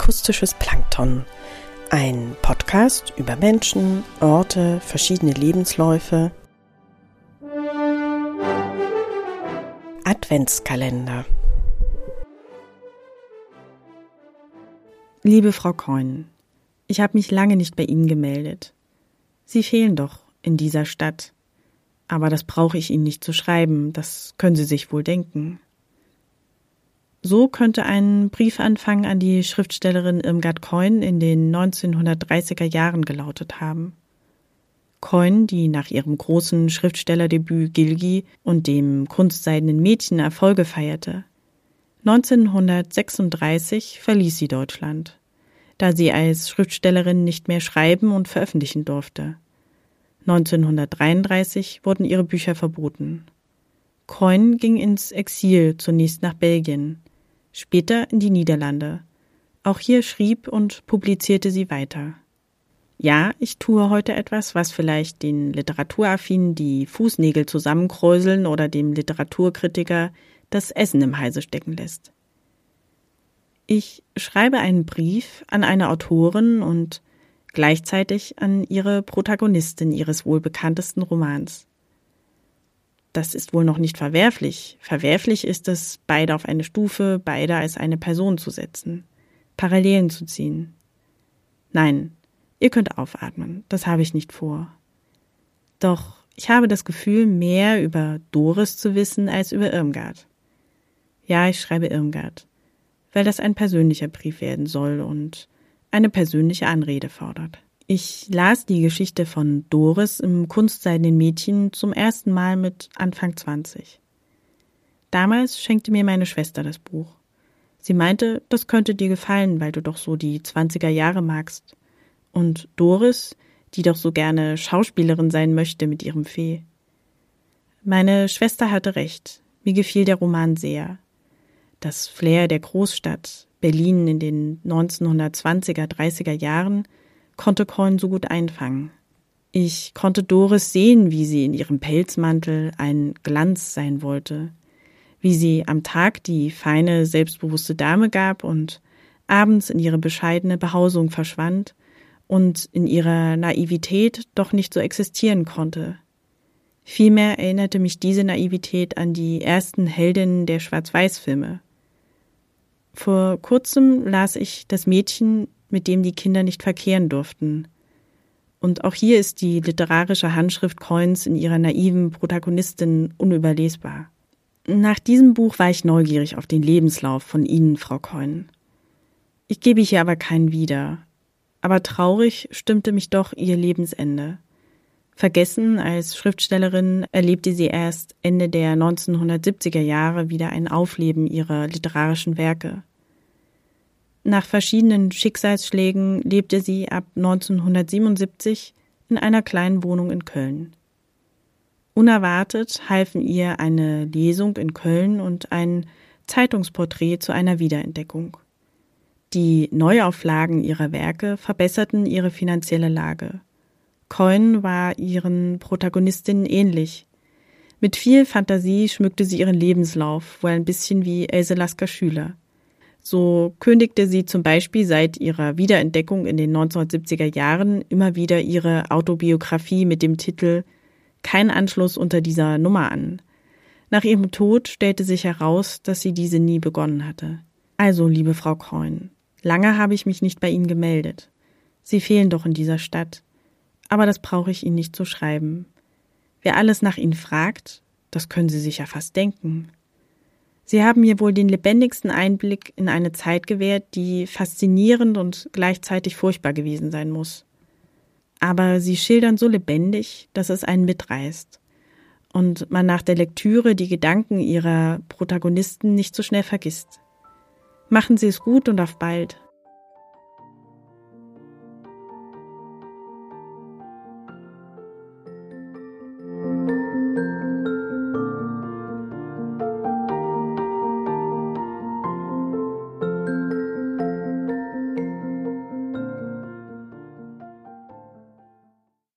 Akustisches Plankton. Ein Podcast über Menschen, Orte, verschiedene Lebensläufe. Adventskalender. Liebe Frau Keun, ich habe mich lange nicht bei Ihnen gemeldet. Sie fehlen doch in dieser Stadt. Aber das brauche ich Ihnen nicht zu schreiben, das können Sie sich wohl denken. So könnte ein Briefanfang an die Schriftstellerin Irmgard Coyne in den 1930er Jahren gelautet haben. Coyne, die nach ihrem großen Schriftstellerdebüt Gilgi und dem kunstseidenen Mädchen Erfolge feierte. 1936 verließ sie Deutschland, da sie als Schriftstellerin nicht mehr schreiben und veröffentlichen durfte. 1933 wurden ihre Bücher verboten. Coyne ging ins Exil, zunächst nach Belgien, später in die Niederlande. Auch hier schrieb und publizierte sie weiter. Ja, ich tue heute etwas, was vielleicht den Literaturaffinen die Fußnägel zusammenkräuseln oder dem Literaturkritiker das Essen im Halse stecken lässt. Ich schreibe einen Brief an eine Autorin und gleichzeitig an ihre Protagonistin ihres wohl bekanntesten Romans. Das ist wohl noch nicht verwerflich. Verwerflich ist es, beide auf eine Stufe, beide als eine Person zu setzen, Parallelen zu ziehen. Nein, ihr könnt aufatmen, das habe ich nicht vor. Doch ich habe das Gefühl, mehr über Doris zu wissen als über Irmgard. Ja, ich schreibe Irmgard, weil das ein persönlicher Brief werden soll und eine persönliche Anrede fordert. Ich las die Geschichte von Doris im Kunstseidenen Mädchen zum ersten Mal mit Anfang 20. Damals schenkte mir meine Schwester das Buch. Sie meinte, das könnte dir gefallen, weil du doch so die 20er Jahre magst. Und Doris, die doch so gerne Schauspielerin sein möchte mit ihrem Fee. Meine Schwester hatte recht. Mir gefiel der Roman sehr. Das Flair der Großstadt, Berlin in den 1920er, 30er Jahren konnte Coyne so gut einfangen. Ich konnte Doris sehen, wie sie in ihrem Pelzmantel ein Glanz sein wollte, wie sie am Tag die feine, selbstbewusste Dame gab und abends in ihre bescheidene Behausung verschwand und in ihrer Naivität doch nicht so existieren konnte. Vielmehr erinnerte mich diese Naivität an die ersten Heldinnen der Schwarz-Weiß-Filme. Vor kurzem las ich Das Mädchen, mit dem die Kinder nicht verkehren durften. Und auch hier ist die literarische Handschrift Coins in ihrer naiven Protagonistin unüberlesbar. Nach diesem Buch war ich neugierig auf den Lebenslauf von Ihnen, Frau Coyne. Ich gebe hier aber keinen wieder. Aber traurig stimmte mich doch Ihr Lebensende. Vergessen als Schriftstellerin erlebte sie erst Ende der 1970er Jahre wieder ein Aufleben ihrer literarischen Werke. Nach verschiedenen Schicksalsschlägen lebte sie ab 1977 in einer kleinen Wohnung in Köln. Unerwartet halfen ihr eine Lesung in Köln und ein Zeitungsporträt zu einer Wiederentdeckung. Die Neuauflagen ihrer Werke verbesserten ihre finanzielle Lage. Coyne war ihren Protagonistinnen ähnlich. Mit viel Fantasie schmückte sie ihren Lebenslauf, wohl ein bisschen wie Else Lasker Schüler. So kündigte sie zum Beispiel seit ihrer Wiederentdeckung in den 1970er Jahren immer wieder ihre Autobiografie mit dem Titel Kein Anschluss unter dieser Nummer an. Nach ihrem Tod stellte sich heraus, dass sie diese nie begonnen hatte. Also, liebe Frau Coyne, lange habe ich mich nicht bei Ihnen gemeldet. Sie fehlen doch in dieser Stadt. Aber das brauche ich Ihnen nicht zu schreiben. Wer alles nach Ihnen fragt, das können Sie sich ja fast denken. Sie haben mir wohl den lebendigsten Einblick in eine Zeit gewährt, die faszinierend und gleichzeitig furchtbar gewesen sein muss. Aber sie schildern so lebendig, dass es einen mitreißt und man nach der Lektüre die Gedanken ihrer Protagonisten nicht so schnell vergisst. Machen Sie es gut und auf bald.